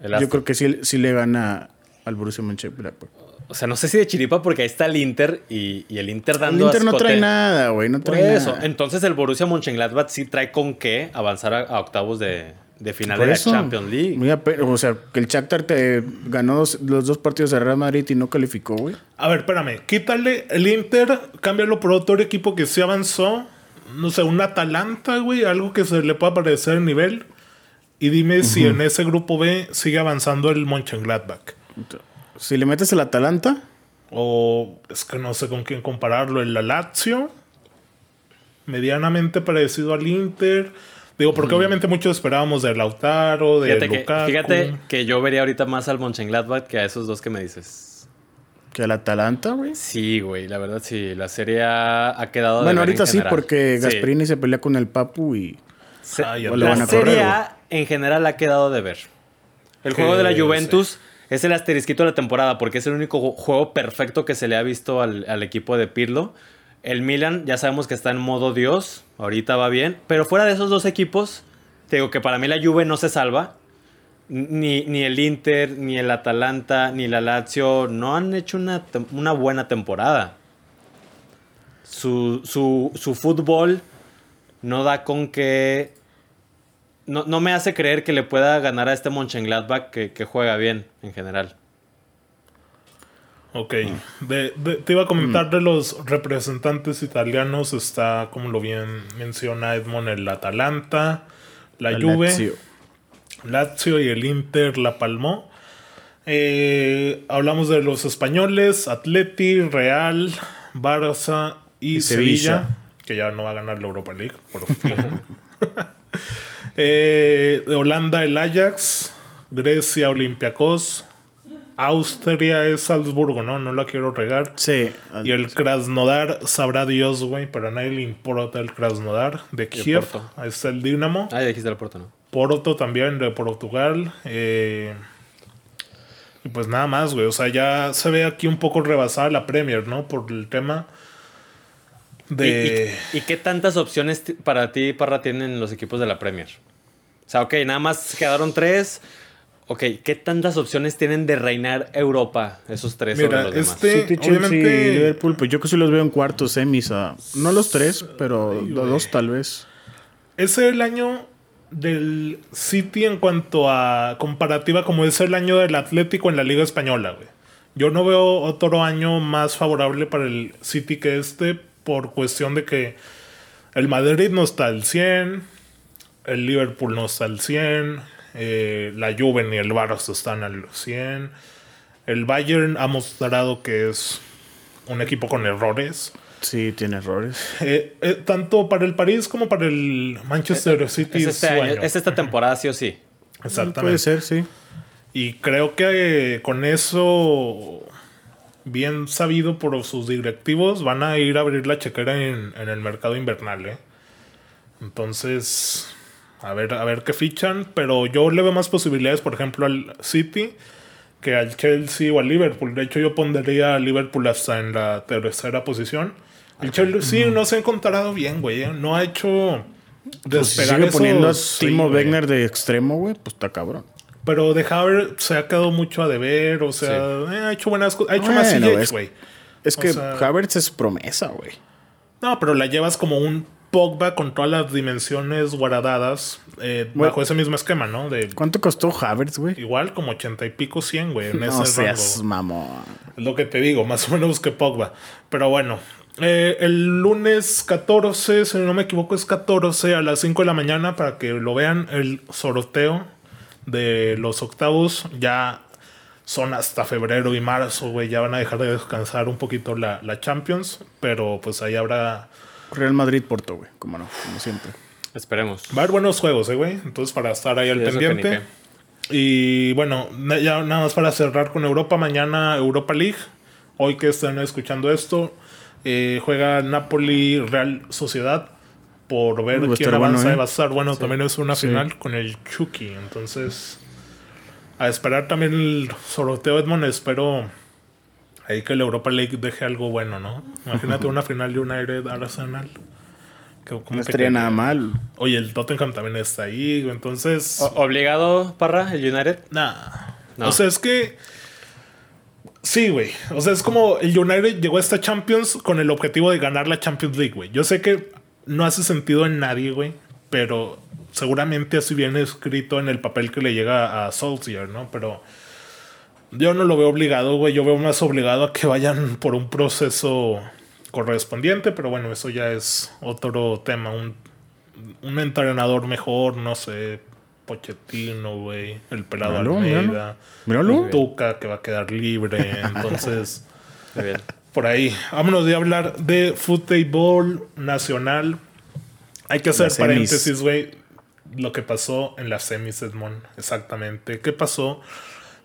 Speaker 3: El
Speaker 2: Yo creo que sí, sí le gana al Borussia Mönchengladbach.
Speaker 3: O sea, no sé si de chiripa porque ahí está el Inter y, y el Inter
Speaker 2: El
Speaker 3: dando
Speaker 2: Inter no trae nada, güey. No
Speaker 3: Por
Speaker 2: trae
Speaker 3: eso.
Speaker 2: nada.
Speaker 3: Entonces el Borussia Mönchengladbach sí trae con qué avanzar a, a octavos de, de final
Speaker 2: Por
Speaker 3: de
Speaker 2: eso,
Speaker 3: la Champions League.
Speaker 2: o sea, que el Shakhtar te ganó dos- los dos partidos de Real Madrid y no calificó, güey.
Speaker 1: A ver, espérame. Quítale el Inter, cámbialo por otro equipo que sí avanzó. No sé, un Atalanta, güey. Algo que se le pueda parecer el nivel. Y dime si en ese grupo B sigue avanzando el Mönchengladbach.
Speaker 2: Si le metes el Atalanta,
Speaker 1: O es que no sé con quién compararlo. El Lazio. Medianamente parecido al Inter. Digo, porque obviamente muchos esperábamos de Lautaro, de
Speaker 3: Fíjate que,
Speaker 1: Lukaku.
Speaker 3: fíjate que yo vería ahorita más al Mönchengladbach que a esos dos que me dices.
Speaker 2: Que el Atalanta, güey.
Speaker 3: Sí, güey, la verdad sí. La serie ha, ha quedado de
Speaker 2: Bueno,
Speaker 3: ver en
Speaker 2: ahorita sí, porque
Speaker 3: Sí.
Speaker 2: Gasperini se pelea con el Papu y.
Speaker 3: Se-
Speaker 1: Ah,
Speaker 3: la
Speaker 2: van a correr,
Speaker 3: serie. A en general ha quedado de ver. El juego de la Juventus es el asterisquito de la temporada porque es el único ju- juego perfecto que se le ha visto al, al equipo de Pirlo. El Milan ya sabemos que está en modo Dios, ahorita va bien, pero fuera de esos dos equipos, te digo que para mí la Juve no se salva. Ni, ni el Inter, ni el Atalanta, ni la Lazio no han hecho una, una buena temporada. Su, su, su fútbol no da con que. No, no me hace creer que le pueda ganar a este Mönchengladbach que, que juega bien en general.
Speaker 1: Ok. De- de- te iba a comentar de los representantes italianos. Está, como lo bien menciona Edmond, el Atalanta, la,
Speaker 2: la
Speaker 1: Juve,
Speaker 2: Lazio.
Speaker 1: Lazio. y el Inter la palmó. Eh, hablamos de los españoles, Atleti, Real, Barça y,
Speaker 2: Y
Speaker 1: Sevilla,
Speaker 2: Sevilla.
Speaker 1: que ya no va a ganar la Europa League, por fin. (laughs) Eh, de Holanda el Ajax, Grecia Olympiacos, Austria es Salzburgo, ¿no? No la quiero regar.
Speaker 2: Sí.
Speaker 1: Y el Krasnodar, sabrá Dios, güey, pero a nadie le importa el Krasnodar de Kiev. Ahí está el Dinamo.
Speaker 3: Ah, dijiste el Porto, ¿no?
Speaker 1: Porto también de Portugal. eh, y pues nada más, güey. O sea, ya se ve aquí un poco rebasada la Premier, ¿no? Por el tema
Speaker 3: ¿Y-
Speaker 1: de...
Speaker 3: ¿Y, y qué tantas opciones para ti, Parra, tienen los equipos de la Premier? O sea, ok, nada más quedaron tres. Ok, ¿qué tantas opciones tienen de reinar Europa esos tres sobre
Speaker 1: Mira,
Speaker 3: los demás?
Speaker 1: este,
Speaker 2: City, Chelsea,
Speaker 1: obviamente,
Speaker 2: Liverpool, pues yo que sí los veo en cuartos, semis. no los tres, pero los dos tal vez.
Speaker 1: ese es el año del City en cuanto a comparativa como es el año del Atlético en la Liga Española, güey. Yo no veo otro año más favorable para el City que este por cuestión de que el Madrid no está al 100, el Liverpool no está al 100, eh, la Juve ni el Barça están al 100. El Bayern ha mostrado que es un equipo con errores.
Speaker 2: Sí, tiene errores.
Speaker 1: Eh, eh, tanto para el París como para el Manchester City
Speaker 3: Es,
Speaker 1: es,
Speaker 3: este año- es esta temporada, sí o sí.
Speaker 1: Exactamente.
Speaker 2: Puede ser, sí.
Speaker 1: Y creo que eh, con eso, bien sabido por sus directivos, van a ir a abrir la chequera en, en el mercado invernal. ¿eh? Entonces, a ver, a ver qué fichan. Pero yo le veo más posibilidades, por ejemplo, al City que al Chelsea o al Liverpool. De hecho, yo pondría a Liverpool hasta en la tercera posición. El Chelsea no se ha encontrado bien, güey. ¿eh? No ha hecho
Speaker 2: Pues si
Speaker 1: despegar
Speaker 2: sigue poniendo a Timo
Speaker 1: sí.
Speaker 2: Wegner de extremo, güey, pues está cabrón.
Speaker 1: Pero de Havertz se ha quedado mucho a deber, o sea, eh, ha hecho buenas cosas, ha hecho más
Speaker 2: Bueno, es-
Speaker 1: güey.
Speaker 2: Es que
Speaker 1: sea-
Speaker 2: Havertz es promesa, güey.
Speaker 1: No, pero la llevas como un Pogba con todas las dimensiones guardadas eh,
Speaker 2: Bueno.
Speaker 1: bajo ese mismo esquema, ¿no? De
Speaker 2: ¿Cuánto costó Havertz, güey?
Speaker 1: igual como ochenta y pico, cien, güey,
Speaker 2: No
Speaker 1: ese
Speaker 2: seas
Speaker 1: rango.
Speaker 2: mamón.
Speaker 1: Es lo que te digo, más o menos que Pogba. Pero bueno, eh, el lunes 14, si no me equivoco, es 14 a las 5 de la mañana para que lo vean el sorteo de los octavos. Ya son hasta febrero y marzo, güey. Ya van a dejar de descansar un poquito la, la Champions. Pero pues ahí habrá.
Speaker 2: Real Madrid Porto, güey. Como no, como siempre.
Speaker 3: Esperemos.
Speaker 1: Va a haber buenos juegos, eh, güey. Entonces para estar ahí al
Speaker 3: Sí,
Speaker 1: pendiente. Y bueno, ya nada más para cerrar con Europa. Mañana Europa League. Hoy que están escuchando esto, eh, juega Napoli Real Sociedad. Por ver quién
Speaker 2: bueno,
Speaker 1: avanza.
Speaker 2: ¿eh?
Speaker 1: Va a estar bueno. También es una
Speaker 2: Sí.
Speaker 1: final con el Chucky. Entonces, a esperar también el sorteo Edmond. Espero ahí que la Europa League deje algo bueno, ¿no? Imagínate (laughs) una final de United Arsenal. Que,
Speaker 2: No estaría nada mal.
Speaker 1: Oye, el Tottenham también está ahí. Entonces.
Speaker 3: O- ¿Obligado, Parra, el United?
Speaker 1: Nah.
Speaker 3: No.
Speaker 1: O sea, es que Sí, güey. O sea, es como el United llegó a esta Champions con el objetivo de ganar la Champions League, güey. Yo sé que no hace sentido en nadie, güey. Pero seguramente así viene escrito en el papel que le llega a Solskjaer, ¿no? Pero yo no lo veo obligado, güey. Yo veo más obligado a que vayan por un proceso correspondiente. Pero bueno, eso ya es otro tema. Un, un entrenador mejor, no sé. Pochettino, güey. El pelado
Speaker 2: Míralo,
Speaker 1: Almeida.
Speaker 2: míralo. Míralo.
Speaker 1: Tuca que va a quedar libre. (laughs) Entonces,
Speaker 3: Muy bien.
Speaker 1: por ahí. Vámonos de hablar de fútbol nacional. Hay que hacer paréntesis, güey. Lo que pasó en las semis, Edmond. Exactamente. ¿Qué pasó?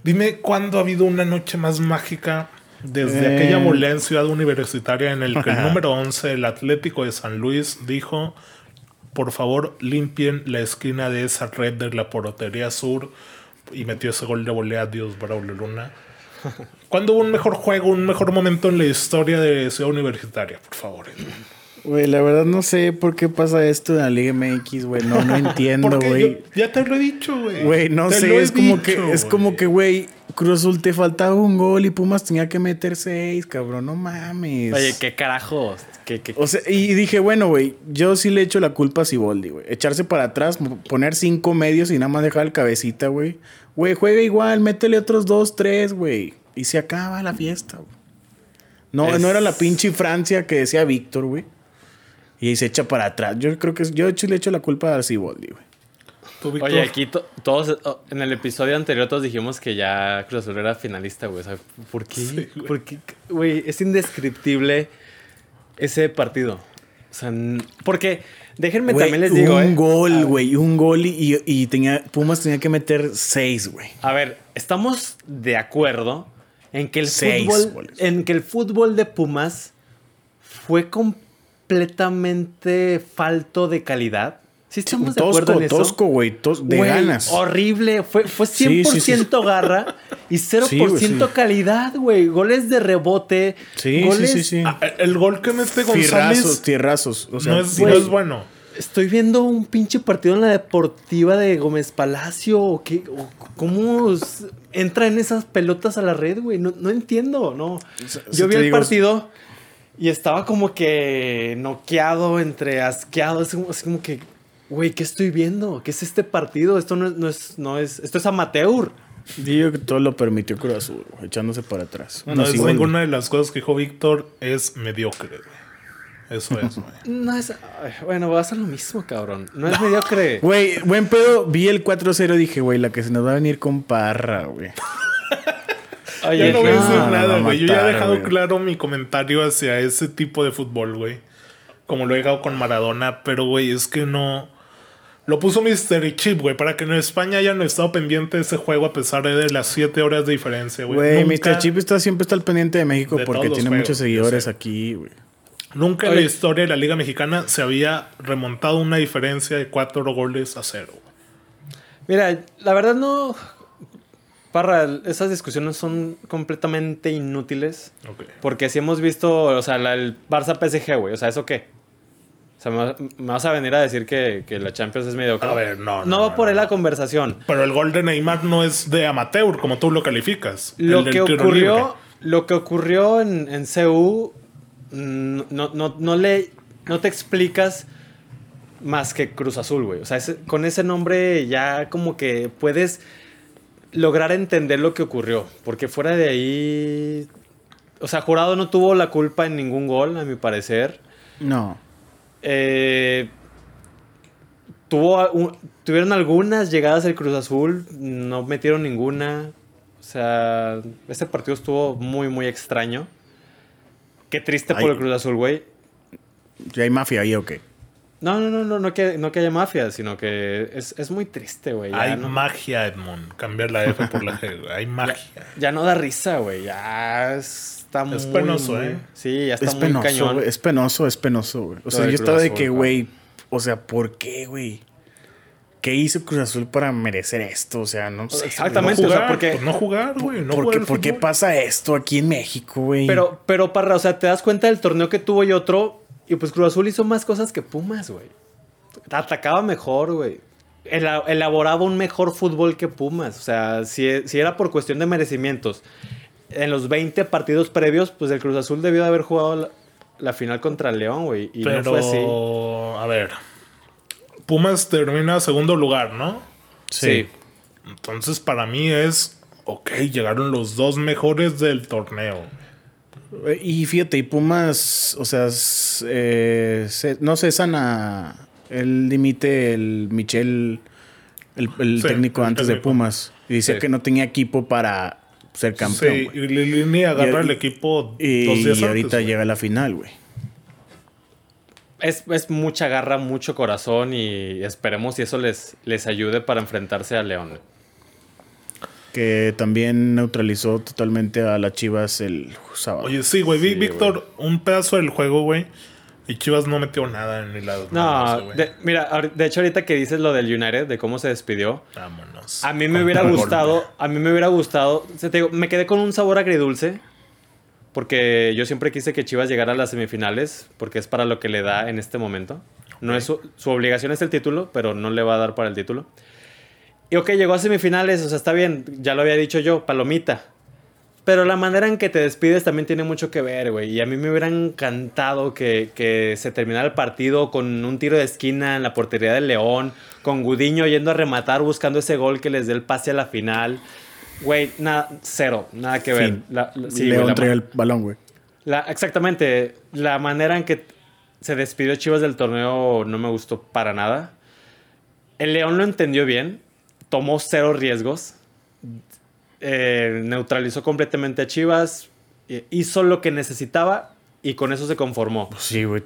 Speaker 1: Dime cuándo ha habido una noche más mágica desde
Speaker 2: Eh.
Speaker 1: aquella volea en Ciudad Universitaria en el que el (laughs) número 11, el Atlético de San Luis, dijo: Por favor, limpien la esquina de esa red de la portería sur. Y metió ese gol de volea. Dios, Braulio Luna. (laughs) ¿Cuándo hubo un mejor juego, un mejor momento en la historia de Ciudad Universitaria? Por favor.
Speaker 2: Güey, la verdad no sé por qué pasa esto en la Liga MX, güey. No, no (laughs) entiendo, güey.
Speaker 1: ya te lo he dicho, güey.
Speaker 2: Güey, no
Speaker 1: Te lo
Speaker 2: sé,
Speaker 1: he
Speaker 2: es como
Speaker 1: dicho,
Speaker 2: que, es
Speaker 1: güey.
Speaker 2: como que, güey, Cruz Azul te faltaba un gol y Pumas tenía que meter seis, cabrón, no mames.
Speaker 3: Oye, qué carajos. ¿Qué, qué-
Speaker 2: O sea, y dije, bueno, güey, yo sí le echo la culpa a Siboldi, güey. Echarse para atrás, poner cinco medios y nada más dejar el cabecita, güey. Güey, juega igual, métele otros dos, tres, güey. Y se acaba la fiesta, güey. No,
Speaker 3: Es-
Speaker 2: no era la pinche Francia que decía Víctor, güey. Y se echa para atrás. Yo creo que es- yo hecho- le echo la culpa a Siboldi, güey.
Speaker 3: Oye, aquí to- todos, oh, en el episodio anterior todos dijimos que ya Cruz Azul era finalista, güey. O sea, ¿por qué?
Speaker 1: Sí, güey.
Speaker 3: ¿Por qué? Güey, es indescriptible ese partido. O sea, porque déjenme
Speaker 2: Güey,
Speaker 3: también les digo,
Speaker 2: un
Speaker 3: ¿eh?
Speaker 2: gol, güey, un gol y, y- y tenía, Pumas tenía que meter seis, güey.
Speaker 3: A ver, estamos de acuerdo en que el
Speaker 2: Seis
Speaker 3: fútbol,
Speaker 2: goles.
Speaker 3: en que el fútbol de Pumas fue completamente falto de calidad. ¿Sí estamos de acuerdo
Speaker 2: Tosco,
Speaker 3: en eso?
Speaker 2: tosco, güey, tos- de ganas.
Speaker 3: Horrible. Fue, fue
Speaker 2: Sí,
Speaker 3: 100%
Speaker 2: sí, sí.
Speaker 3: garra y 0%
Speaker 2: Sí, güey, sí.
Speaker 3: calidad, güey. Goles de rebote.
Speaker 2: Sí,
Speaker 3: goles...
Speaker 2: sí, sí, sí.
Speaker 1: Ah, el gol que mete
Speaker 2: Tierrazos,
Speaker 1: González
Speaker 2: tierrazos. O sea,
Speaker 1: no, es,
Speaker 2: sí.
Speaker 1: no es bueno.
Speaker 3: Estoy viendo un pinche partido en la deportiva de Gómez Palacio. ¿o qué? ¿O ¿Cómo entra en esas pelotas a la red, güey? No, no entiendo, no. Yo vi el
Speaker 2: digo-
Speaker 3: partido y estaba como que noqueado, entre asqueado. Es como, es como que, güey, ¿qué estoy viendo? ¿Qué es este partido? Esto no es, no es, no es, esto es amateur.
Speaker 2: Digo que todo lo permitió Cruz Azul, echándose para atrás.
Speaker 1: No, es
Speaker 2: sí, güey.
Speaker 1: ninguna de las cosas que dijo Víctor es mediocre, güey. Eso es, güey. (laughs)
Speaker 3: No es, bueno, va a ser lo mismo, cabrón. No es mediocre. (laughs)
Speaker 2: Güey, buen pedo, vi el 4-0 dije, güey, la que se nos va a venir con parra, güey.
Speaker 3: Oye,
Speaker 1: Ya no voy a decir
Speaker 2: no,
Speaker 1: nada, güey. Yo ya he dejado claro mi comentario hacia ese tipo de fútbol, güey. Como lo he dejado con Maradona, pero, güey, es que no. Lo puso Mr. Chip, güey, para que en España hayan estado pendiente de ese juego a pesar de las 7 horas de diferencia, güey.
Speaker 2: Güey,
Speaker 1: Nunca-
Speaker 2: Mr. Chip está, siempre está al pendiente de México
Speaker 1: De
Speaker 2: porque tiene
Speaker 1: juegos,
Speaker 2: muchos seguidores aquí, güey.
Speaker 1: Nunca en la historia de la Liga Mexicana se había remontado una diferencia de 4 goles a 0.
Speaker 3: Mira, la verdad no. Parra, esas discusiones son completamente inútiles.
Speaker 1: Ok.
Speaker 3: Porque si hemos visto, o sea, la- el Barça PSG, güey. O sea, ¿eso qué? O sea, me, va- me vas a venir a decir que, que la Champions es mediocre.
Speaker 1: A ver, no,
Speaker 3: No,
Speaker 1: no,
Speaker 3: va
Speaker 1: no,
Speaker 3: por ahí
Speaker 1: no.
Speaker 3: la conversación.
Speaker 1: Pero el gol de Neymar no es de amateur, como tú lo calificas.
Speaker 3: Lo
Speaker 1: El
Speaker 3: que ocurrió,
Speaker 1: libre.
Speaker 3: lo que ocurrió en, en CU no, no, no le no te explicas más que Cruz Azul, güey. O sea, ese- con ese nombre ya como que puedes lograr entender lo que ocurrió. Porque fuera de ahí. O sea, Jurado no tuvo la culpa en ningún gol, a mi parecer.
Speaker 2: No.
Speaker 3: Eh, tuvo un- tuvieron algunas llegadas el Cruz Azul, no metieron ninguna. O sea, este partido estuvo muy, muy extraño. Qué triste por el Cruz Azul, güey.
Speaker 2: ¿Ya hay mafia ahí o qué?
Speaker 3: No, no, no, no, no que, no que haya mafia, sino que es, es muy triste, güey.
Speaker 1: Hay
Speaker 3: no-
Speaker 1: magia, Edmond. Cambiar la F por la G, güey. Hay (laughs) magia.
Speaker 3: Ya no da risa, güey. Ya está muy.
Speaker 1: penoso,
Speaker 3: muy-
Speaker 1: ¿eh?
Speaker 3: Sí, ya está
Speaker 2: Es
Speaker 3: muy
Speaker 2: penoso,
Speaker 3: cañón.
Speaker 2: es penoso, es penoso, güey. O sea, yo estaba de que, güey, o sea, ¿por qué, güey? ¿Qué hizo Cruz Azul para merecer esto? O sea, no sé.
Speaker 3: Exactamente.
Speaker 1: no
Speaker 3: o sea,
Speaker 1: jugar,
Speaker 3: porque-
Speaker 1: pues no jugar, güey. No
Speaker 2: ¿Por
Speaker 1: jugar
Speaker 2: qué,
Speaker 1: al
Speaker 2: por qué pasa esto aquí en México, güey?
Speaker 3: Pero, pero, Parra, o sea, te das cuenta del torneo que tuvo y otro. Y pues Cruz Azul hizo más cosas que Pumas, güey. Atacaba mejor, güey. Ela- elaboraba un mejor fútbol que Pumas. O sea, si, si era por cuestión de merecimientos. en los 20 partidos previos, pues el Cruz Azul debió de haber jugado la, la final contra el León, güey. Y
Speaker 1: Pero,
Speaker 3: no fue así.
Speaker 1: a ver. Pumas termina segundo lugar, ¿no?
Speaker 3: Sí.
Speaker 1: Entonces, para mí es. Ok, llegaron los dos mejores del torneo.
Speaker 2: Y fíjate, y Pumas, o sea, eh, se- no cesan a. Él dimite el Michel, el, el
Speaker 1: Sí,
Speaker 2: técnico
Speaker 1: el
Speaker 2: antes de. Pumas. Y dice
Speaker 3: Sí.
Speaker 2: que no tenía equipo para ser campeón.
Speaker 1: sí,
Speaker 2: güey.
Speaker 1: y Lilini agarra
Speaker 2: Y-
Speaker 1: el equipo
Speaker 2: Y,
Speaker 1: dos días
Speaker 2: ahorita
Speaker 1: antes,
Speaker 2: llega a la final, güey.
Speaker 3: Es, es mucha garra, mucho corazón y esperemos si eso les, les ayude para enfrentarse a León.
Speaker 2: Que también neutralizó totalmente a las Chivas el sábado.
Speaker 1: Oye, sí, güey. Vi,
Speaker 3: Sí,
Speaker 1: Víctor, un pedazo del juego, güey. Y Chivas no metió nada en el lado.
Speaker 3: No, de, mira, de hecho ahorita que dices lo del United, de cómo se despidió,
Speaker 1: Vámonos.
Speaker 3: a mí me hubiera gustado, a mí me hubiera gustado, o sea, te digo, me quedé con un sabor agridulce, porque yo siempre quise que Chivas llegara a las semifinales, porque es para lo que le da en este momento. No es su, su obligación es el título, pero no le va a dar para el título. Y ok, llegó a semifinales, o sea, está bien, ya lo había dicho yo, palomita. Pero la manera en que te despides también tiene mucho que ver, güey. Y a mí me hubiera encantado que, que se terminara el partido con un tiro de esquina en la portería del León, con Gudiño yendo a rematar buscando ese gol que les dé el pase a la final. Güey, nada, cero, nada que ver. La- la- sí, güey,
Speaker 2: León
Speaker 3: la
Speaker 2: trae el balón, güey.
Speaker 3: exactamente. La manera en que se despidió Chivas del torneo no me gustó para nada. El León lo entendió bien. Tomó cero riesgos. eh, neutralizó completamente a Chivas. eh, hizo lo que necesitaba y con eso se conformó.
Speaker 2: Pues sí, güey.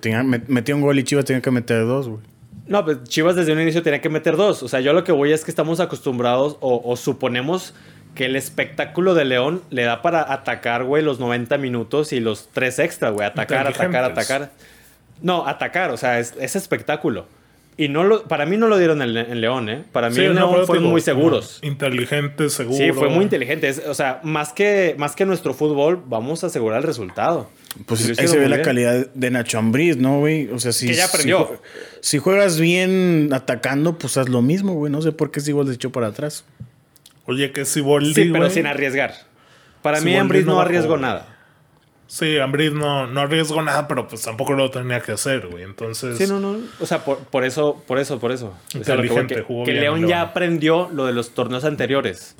Speaker 2: Metió un gol y Chivas tenía que meter dos, güey.
Speaker 3: No, pues Chivas desde un inicio tenía que meter dos. O sea, yo lo que voy es que estamos acostumbrados o, o suponemos que el espectáculo de León le da para atacar, güey, los 90 minutos y los tres extra, güey. Atacar, atacar, atacar. No, atacar, o sea, es, es espectáculo. Y no lo, para mí no lo dieron en, en León, ¿eh? Para mí
Speaker 1: Sí,
Speaker 3: en
Speaker 1: no,
Speaker 3: León fueron muy seguros.
Speaker 1: Inteligente, seguro.
Speaker 3: Sí, fue muy inteligente. Es- o sea, más que, más que nuestro fútbol, vamos a asegurar el resultado.
Speaker 2: Pues ahí se ve la
Speaker 3: bien.
Speaker 2: calidad de Nacho Ambriz, ¿no, güey? O sea, si,
Speaker 3: Que ya
Speaker 2: si
Speaker 3: aprendió.
Speaker 2: Si, juegas bien atacando, pues haz lo mismo, güey. No sé por qué de hecho para atrás.
Speaker 1: Oye, que si Boldi,
Speaker 3: Sí, pero
Speaker 1: güey,
Speaker 3: sin arriesgar. Para mí, Ambris
Speaker 1: no
Speaker 3: no arriesgó nada.
Speaker 1: Sí, Ambris no, no arriesgó nada, pero pues tampoco lo tenía que hacer, güey. Entonces,
Speaker 3: Sí, no, no. O sea, por, por eso, por eso, por eso. O sea,
Speaker 1: Inteligente, jugó
Speaker 3: que
Speaker 1: bien
Speaker 3: León
Speaker 1: León.
Speaker 3: ya aprendió lo de los torneos anteriores.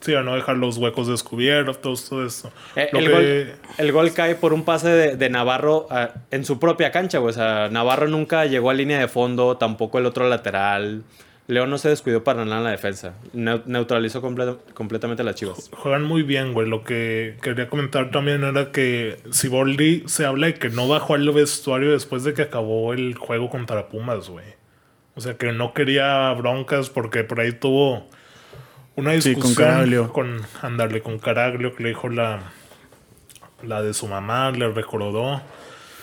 Speaker 1: sí, a no dejar los huecos descubiertos, todo eso.
Speaker 3: Eh, el,
Speaker 1: que-
Speaker 3: gol, el gol cae por un pase de, de Navarro ah, en su propia cancha, güey. O sea, Navarro nunca llegó a línea de fondo, tampoco el otro lateral. León no se descuidó para nada en la defensa. Neu- neutralizó comple- completamente a las chivas.
Speaker 1: Juegan muy bien, güey. Lo que quería comentar también era que Siboldi se habla de que no bajó al vestuario después de que acabó el juego contra Pumas, güey. O sea, que no quería broncas porque por ahí tuvo una
Speaker 2: Sí,
Speaker 1: discusión
Speaker 2: con Caraglio.
Speaker 1: con andarle con Caraglio que le dijo la la de su mamá, le recordó.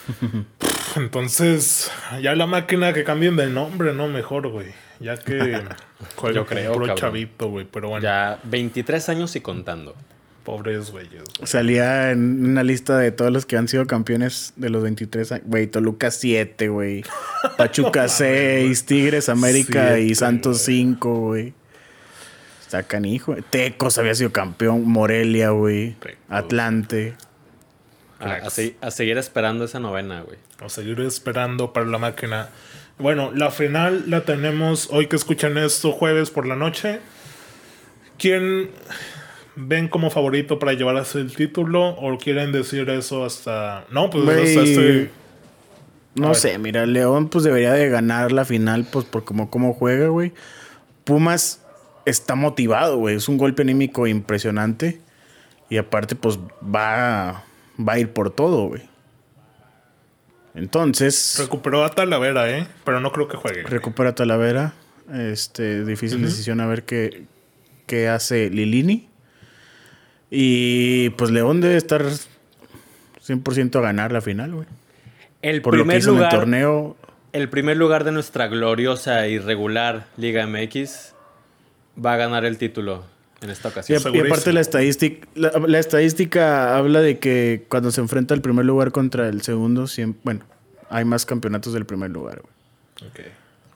Speaker 1: (laughs) Entonces, ya la máquina que cambien de nombre, no mejor, güey. Ya que (laughs) juega
Speaker 3: Yo creo,
Speaker 1: puro
Speaker 3: cabrón.
Speaker 1: chavito, güey, pero bueno,
Speaker 3: Ya 23 años y contando.
Speaker 1: pobres güeyes. güey.
Speaker 2: Salía en una lista de todos los que han sido campeones de los 23 años. Güey, Toluca 7, güey. (laughs) Pachuca 6, Tigres, América y Santos
Speaker 1: güey.
Speaker 2: 5, güey. Está canijo. güey. Tecos había sido campeón. Morelia, güey. Atlante.
Speaker 3: A, a a seguir esperando esa novena, güey.
Speaker 1: A seguir esperando para la máquina. Bueno, la final la tenemos hoy que escuchan esto, jueves por la noche. ¿Quién ven como favorito para llevarse el título? ¿O quieren decir eso hasta.? No, pues hasta este.
Speaker 2: No
Speaker 1: ver.
Speaker 2: sé, mira, León pues debería de ganar la final pues por cómo, cómo juega, güey. Pumas está motivado, güey. Es un golpe anímico impresionante. Y aparte pues va, va a ir por todo, güey. Entonces,
Speaker 1: Recuperó a Talavera, ¿eh? Pero no creo que juegue.
Speaker 2: recupera a Talavera. Este, difícil decisión a ver qué, qué hace Lilini. Y pues León debe estar 100% a ganar la final, güey.
Speaker 3: El
Speaker 2: Por lo que
Speaker 3: primer
Speaker 2: hizo en el
Speaker 3: lugar,
Speaker 2: torneo,
Speaker 3: el primer lugar de nuestra gloriosa y regular Liga MX va a ganar el título en esta ocasión.
Speaker 2: y aparte la estadística, la, la estadística habla de que cuando se enfrenta el primer lugar contra el segundo, siempre, bueno, hay más campeonatos del primer lugar. güey.
Speaker 1: Ok.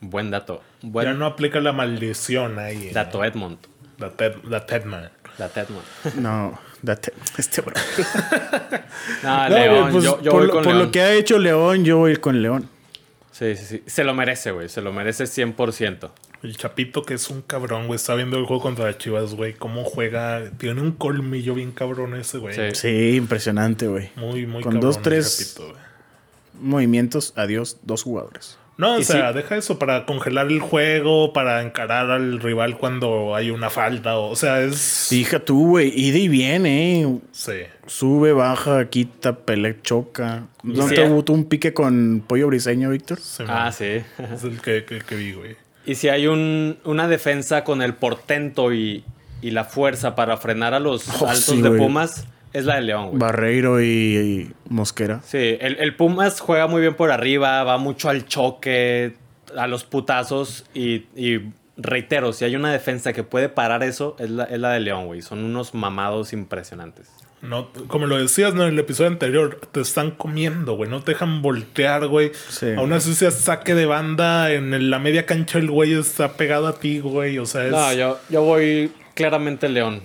Speaker 3: Buen dato.
Speaker 1: Ya
Speaker 3: Buen
Speaker 1: no aplica la maldición ahí. ¿eh?
Speaker 3: dato, Edmond.
Speaker 1: La, Ted- la Tedman.
Speaker 3: La Tetman. (laughs)
Speaker 2: No, date, este bro. (laughs)
Speaker 3: No,
Speaker 2: No,
Speaker 3: León.
Speaker 2: pues,
Speaker 3: yo yo
Speaker 2: por
Speaker 3: voy
Speaker 2: lo-
Speaker 3: con
Speaker 2: por
Speaker 3: León.
Speaker 2: lo que ha hecho León, yo voy con León.
Speaker 3: Sí, sí, sí. Se lo merece, güey. Se lo merece 100%.
Speaker 1: El Chapito, que es un cabrón, güey. Está viendo el juego contra las Chivas, güey. Cómo juega. Tiene un colmillo bien cabrón ese, güey.
Speaker 3: Sí.
Speaker 2: Sí, impresionante, güey.
Speaker 1: Muy, muy
Speaker 2: Con
Speaker 1: cabrón.
Speaker 2: dos,
Speaker 1: el
Speaker 2: tres-
Speaker 1: Chapito.
Speaker 2: Movimientos, adiós, dos jugadores.
Speaker 1: No, o
Speaker 3: Y
Speaker 1: sea,
Speaker 3: sí.
Speaker 1: deja eso para congelar el juego, para encarar al rival cuando hay una falta. O, o sea, es.
Speaker 2: Hija tú, güey, ida y viene, eh.
Speaker 1: Sí.
Speaker 2: Sube, baja, quita, pelea, choca. ¿No
Speaker 3: sí,
Speaker 2: te
Speaker 3: eh.
Speaker 2: hubo un pique con Pollo Briseño, Víctor?
Speaker 1: sí,
Speaker 3: Ah,
Speaker 1: man.
Speaker 3: sí.
Speaker 1: Es el que, que, que vi, güey.
Speaker 3: Y si hay un, una defensa con el portento y, y la fuerza para frenar a los
Speaker 2: Oh,
Speaker 3: altos
Speaker 2: sí,
Speaker 3: de
Speaker 2: güey.
Speaker 3: Pumas, es la de León, güey.
Speaker 2: Barreiro y, y Mosquera.
Speaker 3: Sí, el, el Pumas juega muy bien por arriba, va mucho al choque, a los putazos y, y reitero, si hay una defensa que puede parar eso, es la, es la de León, güey. Son unos mamados impresionantes.
Speaker 1: No, como lo decías ¿no? en el episodio anterior, te están comiendo, güey. No te dejan voltear, güey.
Speaker 2: Sí.
Speaker 1: Aún así se saque de banda en el- la media cancha el güey está pegado a ti, güey. O sea, es...
Speaker 3: No, yo, yo voy claramente León.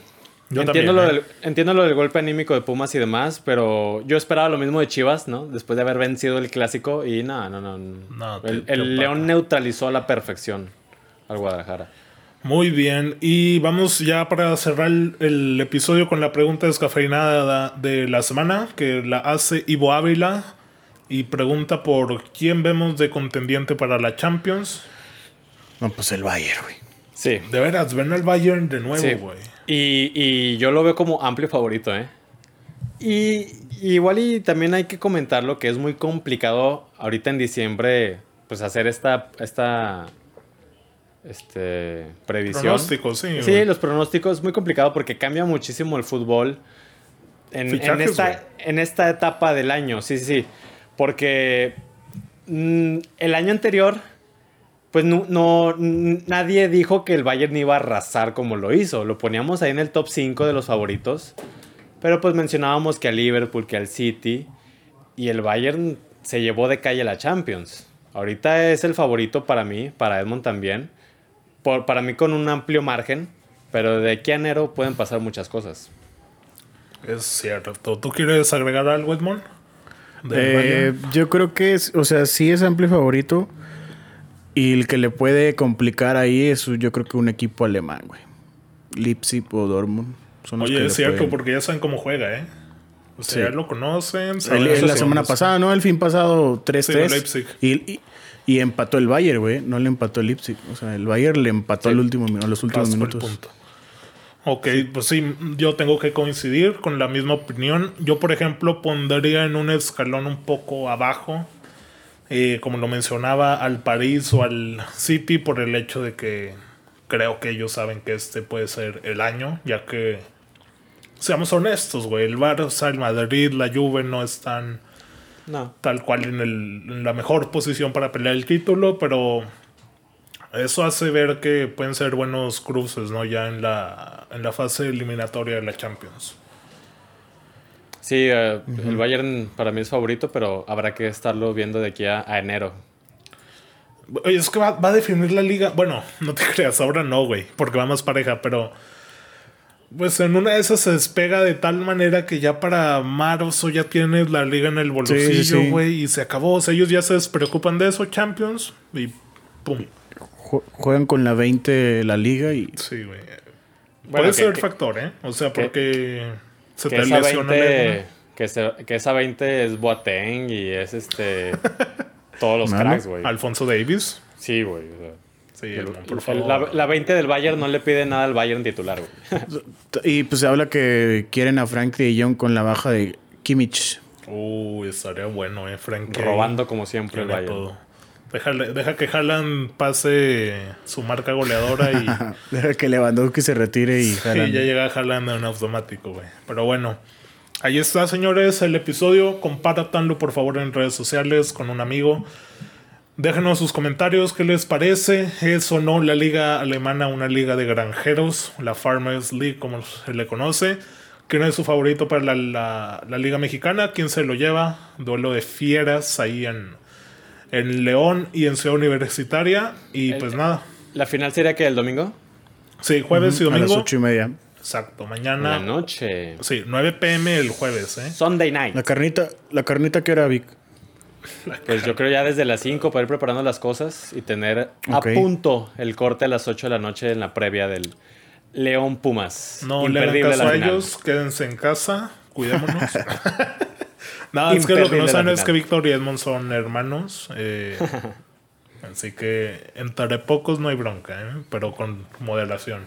Speaker 1: Yo
Speaker 3: entiendo,
Speaker 1: también,
Speaker 3: lo
Speaker 1: ¿eh?
Speaker 3: del, entiendo lo del golpe anímico de Pumas y demás, pero yo esperaba lo mismo de Chivas, ¿no? Después de haber vencido el clásico y no, no, no.
Speaker 1: No, te-
Speaker 3: el el. León neutralizó a la perfección al Guadalajara.
Speaker 1: Muy bien. Y vamos ya para cerrar el, el episodio con la pregunta descafeinada de la semana, que la hace Ivo Ávila. Y pregunta por quién vemos de contendiente para la Champions.
Speaker 2: No, pues el Bayern, güey.
Speaker 3: Sí.
Speaker 1: De veras, ven al Bayern de nuevo,
Speaker 3: Sí.
Speaker 1: güey.
Speaker 3: Y, y yo lo veo como amplio favorito, ¿eh? Y, y igual y también hay que comentarlo que es muy complicado ahorita en diciembre pues hacer esta, esta este, previsión.
Speaker 1: Pronóstico, sí.
Speaker 3: Sí,
Speaker 1: güey.
Speaker 3: los pronósticos es muy complicado porque cambia muchísimo el fútbol en, esta, en esta etapa del año. Sí, sí, sí. Porque mm, el año anterior, pues no, nadie dijo que el Bayern iba a arrasar como lo hizo. Lo poníamos ahí en el top 5 de los favoritos. Pero pues mencionábamos que al Liverpool, que al City. Y el Bayern se llevó de calle la Champions. Ahorita es el favorito para mí, para Edmond también. Por, para mí con un amplio margen. Pero de aquí a enero pueden pasar muchas cosas.
Speaker 1: Es cierto. ¿Tú quieres agregar algo, Edmond?
Speaker 2: Eh, yo creo que es, o sea, sí es amplio favorito. Y el que le puede complicar ahí es, yo creo que un equipo alemán, güey. Leipzig o Dortmund. Son los que
Speaker 1: Oye, es cierto,
Speaker 2: pueden-
Speaker 1: porque ya saben cómo juega, ¿eh? O sea,
Speaker 2: Sí.
Speaker 1: ya lo conocen.
Speaker 2: El-
Speaker 1: saben
Speaker 2: el-
Speaker 1: esos
Speaker 2: la semana pasada, ¿no? El fin pasado 3-3.
Speaker 1: Sí, Leipzig.
Speaker 2: y, y, y empató el Bayern, güey. No le empató el Leipzig. O sea, el Bayern le empató
Speaker 3: Sí.
Speaker 2: al último, a los últimos
Speaker 1: Rascó el
Speaker 2: minutos.
Speaker 1: punto. Ok, pues sí, yo tengo que coincidir con la misma opinión. Yo, por ejemplo, pondría en un escalón un poco abajo, eh, como lo mencionaba, al París o al City por el hecho de que creo que ellos saben que este puede ser el año, ya que, seamos honestos, güey, el Barça, el Madrid, la Juve no están
Speaker 3: No.
Speaker 1: tal cual en, el- en la mejor posición para pelear el título, pero eso hace ver que pueden ser buenos cruces, ¿no? Ya en la, en la fase eliminatoria de la Champions.
Speaker 3: Sí, eh, el Bayern para mí es favorito, pero habrá que estarlo viendo de aquí a, a enero.
Speaker 1: Oye, es que va, va a definir la liga. Bueno, no te (laughs) creas, ahora no, güey, porque va más pareja, pero. Pues en una de esas se despega de tal manera que ya para marzo ya tienes la liga en el bolsillo,
Speaker 2: sí.
Speaker 1: güey, y se acabó. O sea, ellos ya se despreocupan de eso, Champions, y pum.
Speaker 2: Jue- Juegan con la 20 la liga y
Speaker 1: Sí, güey.
Speaker 3: Bueno,
Speaker 1: Puede
Speaker 3: que-
Speaker 1: ser
Speaker 3: que-
Speaker 1: factor, ¿eh? O sea,
Speaker 3: que-
Speaker 1: porque se
Speaker 3: Que
Speaker 1: te
Speaker 3: esa,
Speaker 1: lesiona
Speaker 3: 20,
Speaker 1: luego,
Speaker 3: que, se- que esa 20 es Boateng y es este... (laughs) todos los cracks, güey.
Speaker 1: Alfonso Davis.
Speaker 3: Sí, güey. o sea,
Speaker 1: Sí, por favor.
Speaker 3: la, la 20 del Bayern no le pide nada al Bayern titular, güey. (laughs)
Speaker 2: y pues se habla que quieren a Frank de Jong con la baja de Kimmich.
Speaker 1: Uy, estaría bueno, ¿eh? Frank.
Speaker 3: Robando como siempre el Bayern.
Speaker 1: todo. Déjale- deja que Haaland pase su marca goleadora y, (laughs)
Speaker 2: Deja que Lewandowski se retire y
Speaker 1: y
Speaker 2: jalan.
Speaker 1: ya llega Haaland en automático, güey. Pero bueno, ahí está, señores, el episodio. Compártanlo, por favor, en redes sociales con un amigo. Déjenos sus comentarios, ¿qué les parece? ¿Es o no la liga alemana una liga de granjeros? La Farmers League, como se le conoce. ¿Quién es su favorito para la, la- la liga mexicana? ¿Quién se lo lleva? Duelo de fieras ahí en, en León y en Ciudad Universitaria. Y
Speaker 3: El-
Speaker 1: pues nada.
Speaker 3: ¿La final sería que el domingo?
Speaker 1: Sí, jueves y
Speaker 2: A las
Speaker 1: domingo.
Speaker 2: ocho y media.
Speaker 1: Exacto, mañana.
Speaker 3: la noche.
Speaker 1: Sí, 9 pm el jueves, ¿eh?
Speaker 3: Sunday night.
Speaker 2: La carnita, la carnita que era Vic.
Speaker 3: Pues yo creo ya desde las 5 para ir preparando las cosas y tener a punto el corte a las 8 de la noche en la previa del León Pumas.
Speaker 1: No le hagan
Speaker 3: Imperdible
Speaker 1: caso
Speaker 3: la
Speaker 1: a
Speaker 3: final.
Speaker 1: ellos, quédense en casa, cuidémonos. (laughs) Nada, es que lo que no saben es que Víctor y Edmond son hermanos. eh, (laughs) así que entre pocos no hay bronca, ¿eh? pero con moderación.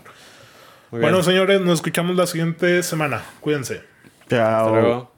Speaker 3: Muy
Speaker 1: Bueno,
Speaker 3: bien.
Speaker 1: señores, nos escuchamos la siguiente semana. Cuídense.
Speaker 3: Hasta
Speaker 2: Chao.
Speaker 3: luego.